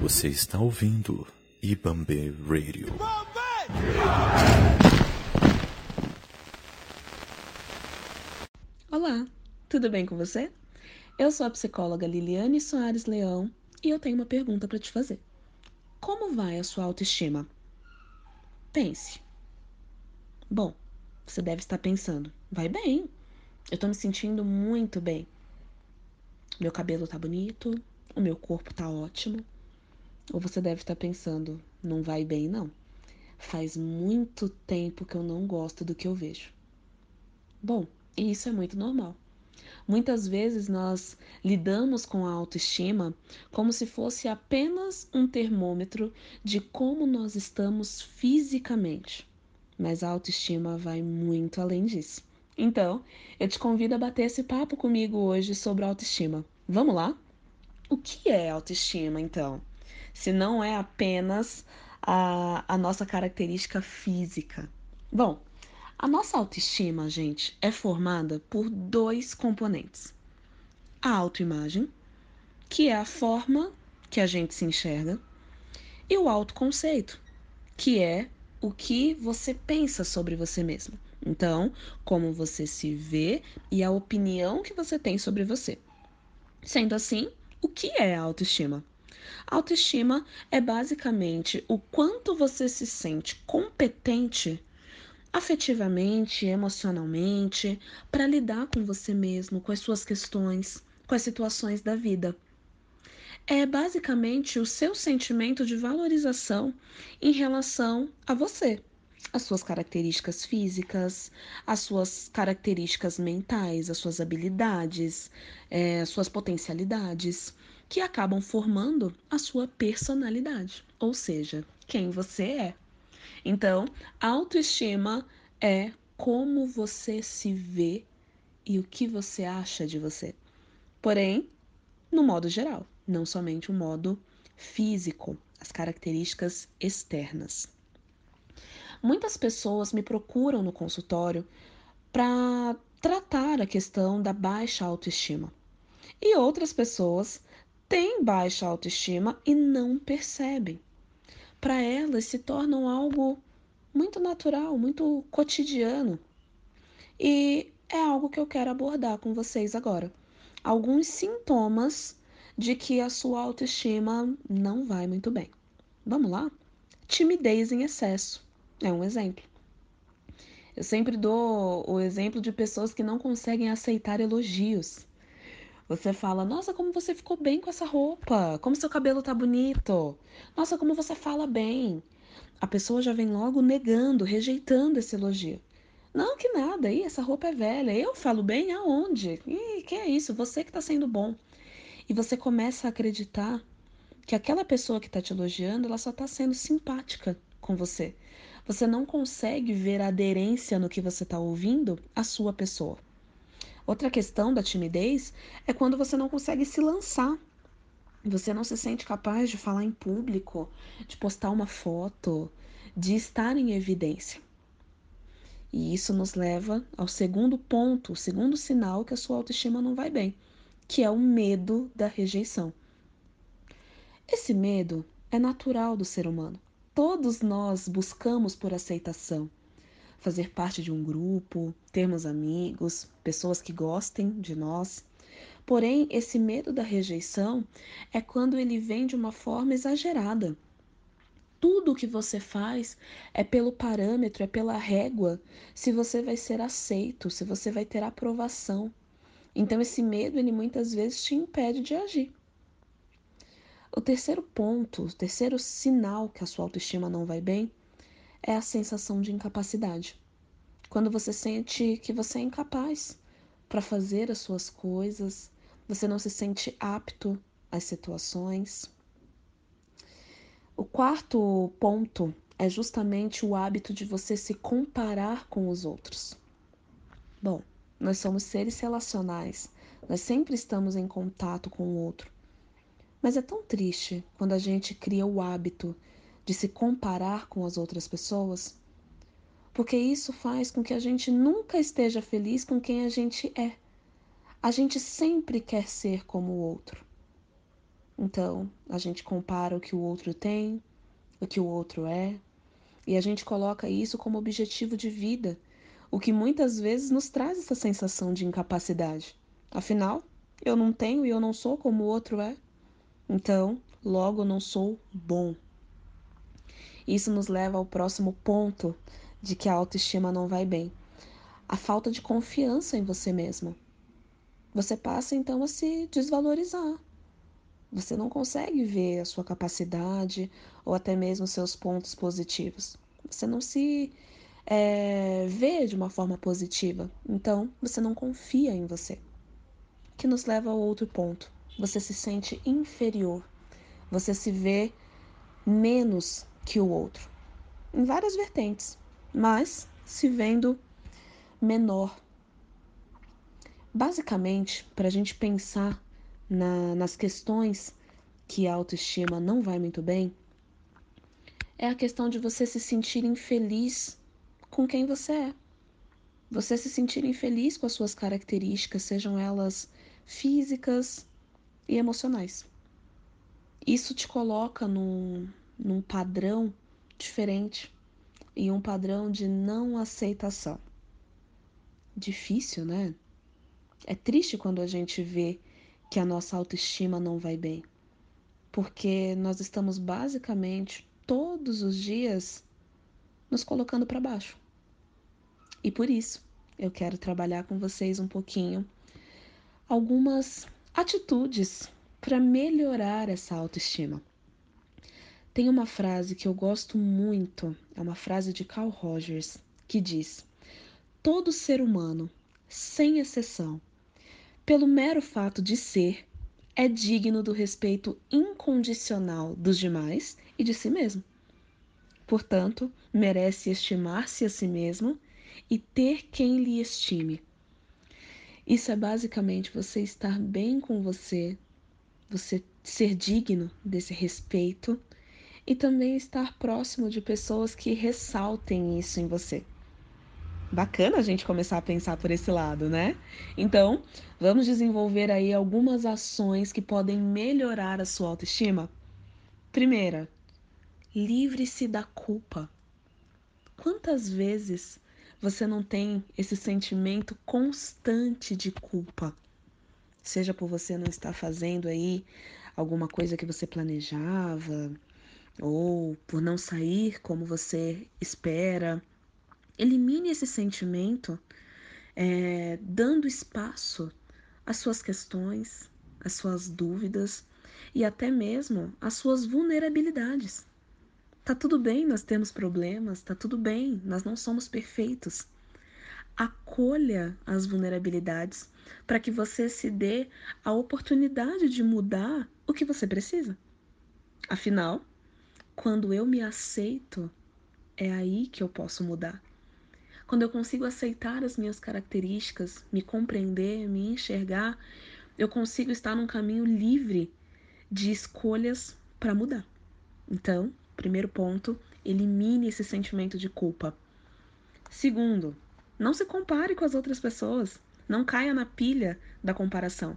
Você está ouvindo Ibambe Radio. Olá, tudo bem com você? Eu sou a psicóloga Liliane Soares Leão e eu tenho uma pergunta para te fazer. Como vai a sua autoestima? Pense. Bom, você deve estar pensando, vai bem. Eu tô me sentindo muito bem. Meu cabelo tá bonito, o meu corpo tá ótimo. Ou você deve estar pensando, não vai bem não. Faz muito tempo que eu não gosto do que eu vejo. Bom, isso é muito normal. Muitas vezes nós lidamos com a autoestima como se fosse apenas um termômetro de como nós estamos fisicamente. Mas a autoestima vai muito além disso. Então, eu te convido a bater esse papo comigo hoje sobre autoestima. Vamos lá? O que é autoestima, então? Se não é apenas a, a nossa característica física. Bom, a nossa autoestima, gente, é formada por dois componentes: a autoimagem, que é a forma que a gente se enxerga, e o autoconceito, que é o que você pensa sobre você mesmo. Então, como você se vê e a opinião que você tem sobre você. Sendo assim, o que é a autoestima? Autoestima é basicamente o quanto você se sente competente afetivamente, emocionalmente, para lidar com você mesmo, com as suas questões, com as situações da vida é basicamente o seu sentimento de valorização em relação a você, as suas características físicas, as suas características mentais, as suas habilidades, é, as suas potencialidades, que acabam formando a sua personalidade, ou seja, quem você é. Então, autoestima é como você se vê e o que você acha de você. Porém, no modo geral não somente o modo físico, as características externas. Muitas pessoas me procuram no consultório para tratar a questão da baixa autoestima. E outras pessoas têm baixa autoestima e não percebem. Para elas se tornam algo muito natural, muito cotidiano. E é algo que eu quero abordar com vocês agora. Alguns sintomas de que a sua autoestima não vai muito bem. Vamos lá? Timidez em excesso é um exemplo. Eu sempre dou o exemplo de pessoas que não conseguem aceitar elogios. Você fala, nossa, como você ficou bem com essa roupa, como seu cabelo tá bonito, nossa, como você fala bem. A pessoa já vem logo negando, rejeitando esse elogio. Não, que nada, Ih, essa roupa é velha. Eu falo bem aonde? Ih, que é isso? Você que tá sendo bom. E você começa a acreditar que aquela pessoa que está te elogiando, ela só está sendo simpática com você. Você não consegue ver a aderência no que você está ouvindo à sua pessoa. Outra questão da timidez é quando você não consegue se lançar. Você não se sente capaz de falar em público, de postar uma foto, de estar em evidência. E isso nos leva ao segundo ponto, o segundo sinal que a sua autoestima não vai bem que é o medo da rejeição. Esse medo é natural do ser humano. Todos nós buscamos por aceitação, fazer parte de um grupo, termos amigos, pessoas que gostem de nós. Porém, esse medo da rejeição é quando ele vem de uma forma exagerada. Tudo o que você faz é pelo parâmetro, é pela régua, se você vai ser aceito, se você vai ter aprovação. Então esse medo ele muitas vezes te impede de agir. O terceiro ponto, o terceiro sinal que a sua autoestima não vai bem é a sensação de incapacidade. Quando você sente que você é incapaz para fazer as suas coisas, você não se sente apto às situações. O quarto ponto é justamente o hábito de você se comparar com os outros. Bom, nós somos seres relacionais, nós sempre estamos em contato com o outro. Mas é tão triste quando a gente cria o hábito de se comparar com as outras pessoas, porque isso faz com que a gente nunca esteja feliz com quem a gente é. A gente sempre quer ser como o outro. Então, a gente compara o que o outro tem, o que o outro é, e a gente coloca isso como objetivo de vida, o que muitas vezes nos traz essa sensação de incapacidade. Afinal, eu não tenho e eu não sou como o outro é. Então, logo não sou bom. Isso nos leva ao próximo ponto de que a autoestima não vai bem. A falta de confiança em você mesmo. Você passa então a se desvalorizar. Você não consegue ver a sua capacidade ou até mesmo seus pontos positivos. Você não se é, vê de uma forma positiva. Então, você não confia em você. Que nos leva ao outro ponto. Você se sente inferior. Você se vê menos que o outro. Em várias vertentes mas se vendo menor. Basicamente, para a gente pensar na, nas questões que a autoestima não vai muito bem, é a questão de você se sentir infeliz com quem você é. Você se sentir infeliz com as suas características, sejam elas físicas e emocionais. Isso te coloca num, num padrão diferente e um padrão de não aceitação. Difícil, né? É triste quando a gente vê que a nossa autoestima não vai bem, porque nós estamos basicamente todos os dias nos colocando para baixo. E por isso eu quero trabalhar com vocês um pouquinho algumas atitudes para melhorar essa autoestima. Tem uma frase que eu gosto muito, é uma frase de Carl Rogers, que diz: Todo ser humano, sem exceção, pelo mero fato de ser, é digno do respeito incondicional dos demais e de si mesmo. Portanto, merece estimar-se a si mesmo e ter quem lhe estime. Isso é basicamente você estar bem com você, você ser digno desse respeito e também estar próximo de pessoas que ressaltem isso em você. Bacana a gente começar a pensar por esse lado, né? Então, vamos desenvolver aí algumas ações que podem melhorar a sua autoestima. Primeira, livre-se da culpa. Quantas vezes você não tem esse sentimento constante de culpa? Seja por você não estar fazendo aí alguma coisa que você planejava, ou por não sair como você espera. Elimine esse sentimento, é, dando espaço às suas questões, às suas dúvidas e até mesmo às suas vulnerabilidades. Tá tudo bem nós temos problemas, tá tudo bem, nós não somos perfeitos. Acolha as vulnerabilidades para que você se dê a oportunidade de mudar o que você precisa. Afinal, quando eu me aceito, é aí que eu posso mudar. Quando eu consigo aceitar as minhas características, me compreender, me enxergar, eu consigo estar num caminho livre de escolhas para mudar. Então, primeiro ponto, elimine esse sentimento de culpa. Segundo, não se compare com as outras pessoas. Não caia na pilha da comparação.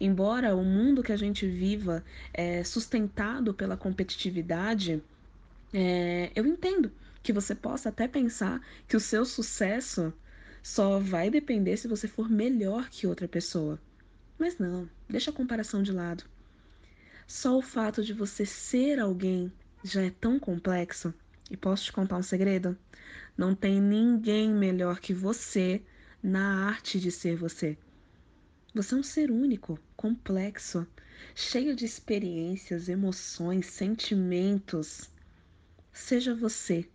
Embora o mundo que a gente viva é sustentado pela competitividade, é, eu entendo que você possa até pensar que o seu sucesso só vai depender se você for melhor que outra pessoa. Mas não, deixa a comparação de lado. Só o fato de você ser alguém já é tão complexo. E posso te contar um segredo? Não tem ninguém melhor que você na arte de ser você. Você é um ser único, complexo, cheio de experiências, emoções, sentimentos. Seja você.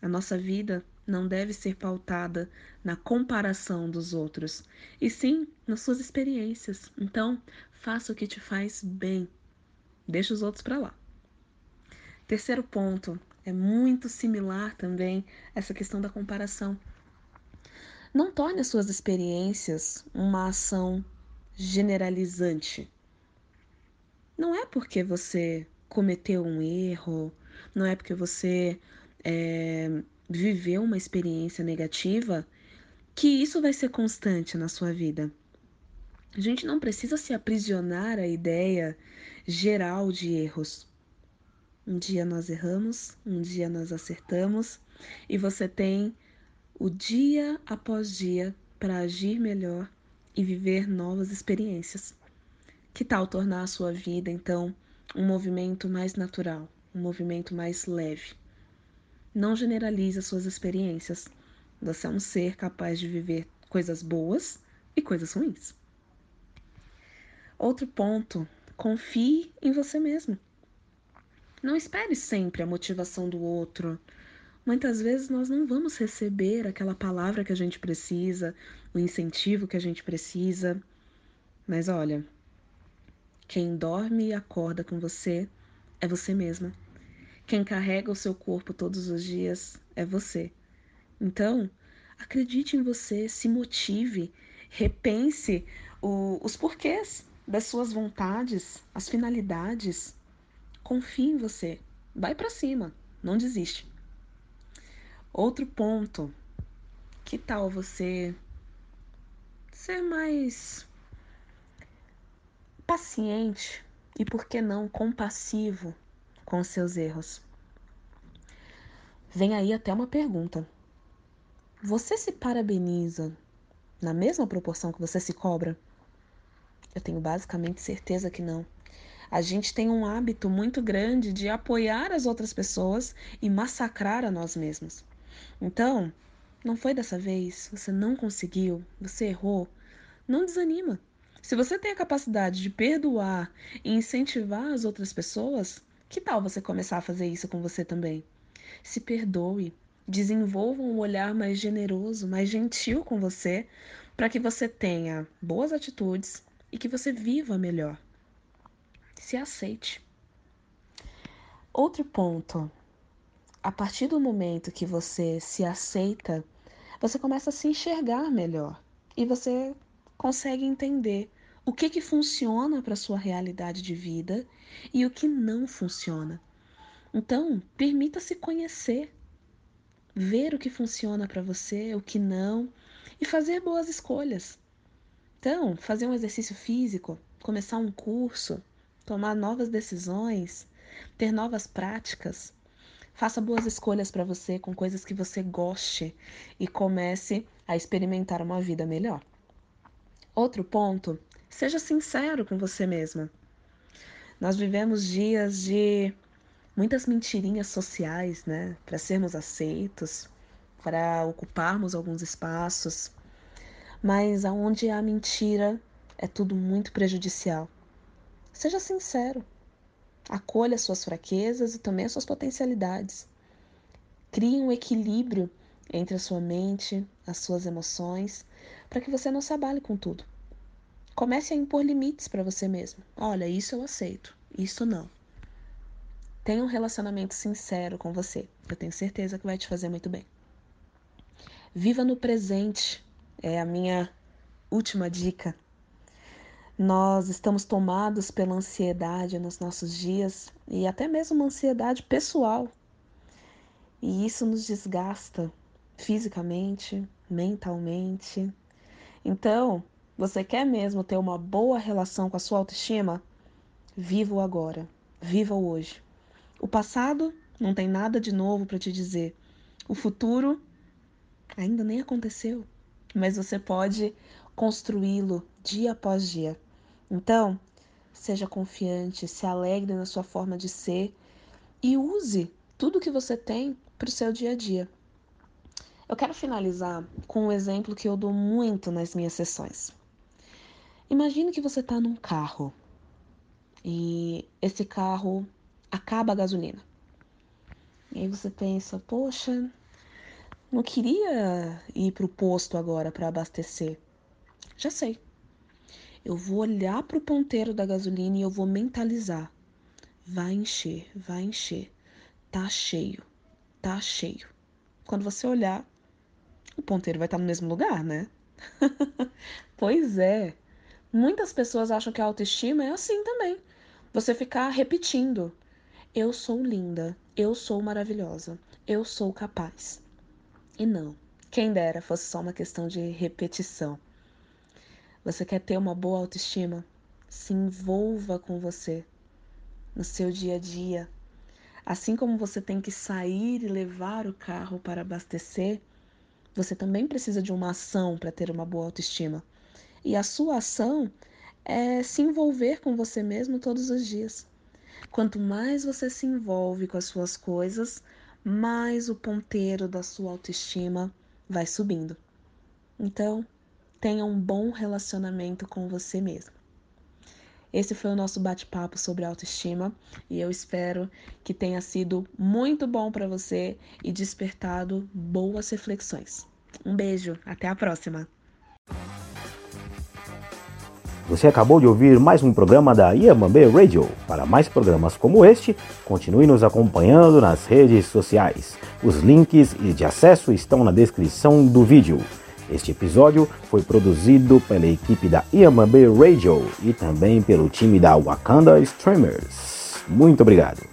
A nossa vida não deve ser pautada na comparação dos outros, e sim nas suas experiências. Então, faça o que te faz bem. Deixa os outros para lá. Terceiro ponto é muito similar também essa questão da comparação. Não torne as suas experiências uma ação generalizante. Não é porque você cometeu um erro, não é porque você é, viveu uma experiência negativa, que isso vai ser constante na sua vida. A gente não precisa se aprisionar à ideia geral de erros. Um dia nós erramos, um dia nós acertamos, e você tem o dia após dia para agir melhor e viver novas experiências. Que tal tornar a sua vida, então, um movimento mais natural, um movimento mais leve? Não generalize as suas experiências. Você é um ser capaz de viver coisas boas e coisas ruins. Outro ponto: confie em você mesmo. Não espere sempre a motivação do outro. Muitas vezes nós não vamos receber aquela palavra que a gente precisa, o incentivo que a gente precisa. Mas olha, quem dorme e acorda com você é você mesma. Quem carrega o seu corpo todos os dias é você. Então, acredite em você, se motive, repense o, os porquês das suas vontades, as finalidades. Confie em você. Vai para cima, não desiste. Outro ponto. Que tal você ser mais paciente e, por que não, compassivo com os seus erros. Vem aí até uma pergunta. Você se parabeniza na mesma proporção que você se cobra? Eu tenho basicamente certeza que não. A gente tem um hábito muito grande de apoiar as outras pessoas e massacrar a nós mesmos. Então, não foi dessa vez, você não conseguiu, você errou. Não desanima. Se você tem a capacidade de perdoar e incentivar as outras pessoas, que tal você começar a fazer isso com você também? Se perdoe, desenvolva um olhar mais generoso, mais gentil com você, para que você tenha boas atitudes e que você viva melhor. Se aceite. Outro ponto. A partir do momento que você se aceita, você começa a se enxergar melhor e você consegue entender o que, que funciona para sua realidade de vida e o que não funciona. Então, permita-se conhecer, ver o que funciona para você, o que não, e fazer boas escolhas. Então, fazer um exercício físico, começar um curso, tomar novas decisões, ter novas práticas. Faça boas escolhas para você com coisas que você goste e comece a experimentar uma vida melhor. Outro ponto Seja sincero com você mesma. Nós vivemos dias de muitas mentirinhas sociais, né? Para sermos aceitos, para ocuparmos alguns espaços. Mas aonde há mentira, é tudo muito prejudicial. Seja sincero. Acolha suas fraquezas e também as suas potencialidades. Crie um equilíbrio entre a sua mente, as suas emoções, para que você não se abale com tudo. Comece a impor limites para você mesmo. Olha, isso eu aceito, isso não. Tenha um relacionamento sincero com você. Eu tenho certeza que vai te fazer muito bem. Viva no presente é a minha última dica. Nós estamos tomados pela ansiedade nos nossos dias e até mesmo uma ansiedade pessoal. E isso nos desgasta fisicamente, mentalmente. Então, você quer mesmo ter uma boa relação com a sua autoestima? Viva o agora, viva o hoje. O passado não tem nada de novo para te dizer. O futuro ainda nem aconteceu, mas você pode construí-lo dia após dia. Então, seja confiante, se alegre na sua forma de ser e use tudo que você tem para o seu dia a dia. Eu quero finalizar com um exemplo que eu dou muito nas minhas sessões. Imagine que você está num carro e esse carro acaba a gasolina. E aí você pensa, poxa, não queria ir para o posto agora para abastecer. Já sei. Eu vou olhar para o ponteiro da gasolina e eu vou mentalizar. Vai encher, vai encher. Tá cheio, tá cheio. Quando você olhar, o ponteiro vai estar no mesmo lugar, né? pois é. Muitas pessoas acham que a autoestima é assim também. Você ficar repetindo: eu sou linda, eu sou maravilhosa, eu sou capaz. E não, quem dera fosse só uma questão de repetição. Você quer ter uma boa autoestima? Se envolva com você no seu dia a dia. Assim como você tem que sair e levar o carro para abastecer, você também precisa de uma ação para ter uma boa autoestima. E a sua ação é se envolver com você mesmo todos os dias. Quanto mais você se envolve com as suas coisas, mais o ponteiro da sua autoestima vai subindo. Então, tenha um bom relacionamento com você mesmo. Esse foi o nosso bate-papo sobre autoestima e eu espero que tenha sido muito bom para você e despertado boas reflexões. Um beijo, até a próxima! Você acabou de ouvir mais um programa da Iamambe Radio. Para mais programas como este, continue nos acompanhando nas redes sociais. Os links de acesso estão na descrição do vídeo. Este episódio foi produzido pela equipe da Iamambe Radio e também pelo time da Wakanda Streamers. Muito obrigado.